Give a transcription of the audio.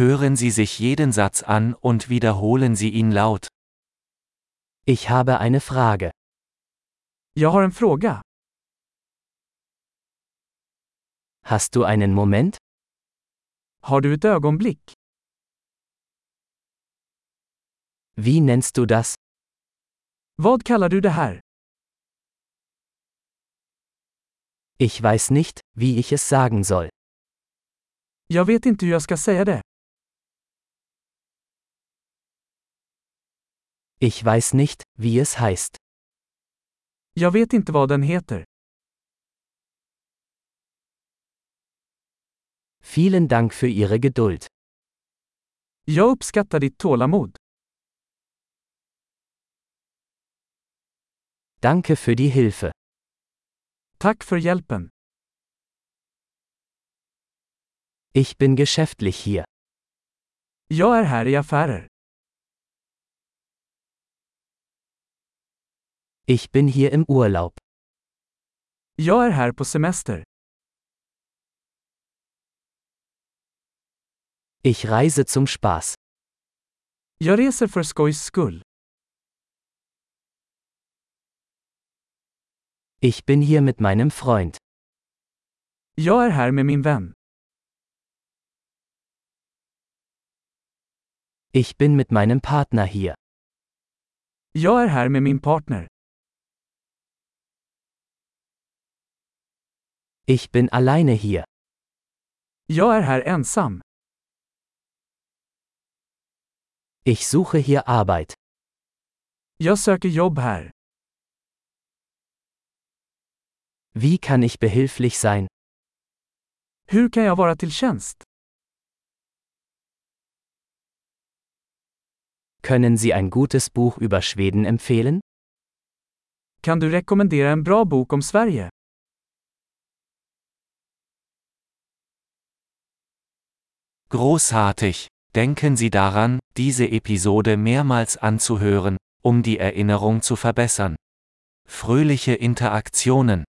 Hören Sie sich jeden Satz an und wiederholen Sie ihn laut. Ich habe eine Frage. Jag har en fråga. Hast du einen Moment? Har du ett ögonblick? Wie nennst du das? Vad kallar du det här? Ich weiß nicht, wie ich es sagen soll. Jag vet inte hur jag ska säga det. Ich weiß nicht, wie es heißt. Jag vet inte vad den heter. Vielen Dank für Ihre Geduld. Jag uppskattar ditt tålamod. Danke für die Hilfe. Tack för hjälpen. Ich bin geschäftlich hier. Jag är här i affärer. Ich bin hier im Urlaub. Jag är här på semester. Ich reise zum Spaß. Jag reser för skojs skull. Ich bin hier mit meinem Freund. Jag är här med min vän. Ich bin mit meinem Partner hier. Jag är här med min partner. Ich bin alleine hier. Jag är här ensam. Ich suche hier Arbeit. Jag söker jobb här. Wie kann ich behilflich sein? Hur kan jag vara till tjänst? Können Sie ein gutes Buch über Schweden empfehlen? Kan du rekommendera en bra bok om Sverige? Großartig! Denken Sie daran, diese Episode mehrmals anzuhören, um die Erinnerung zu verbessern. Fröhliche Interaktionen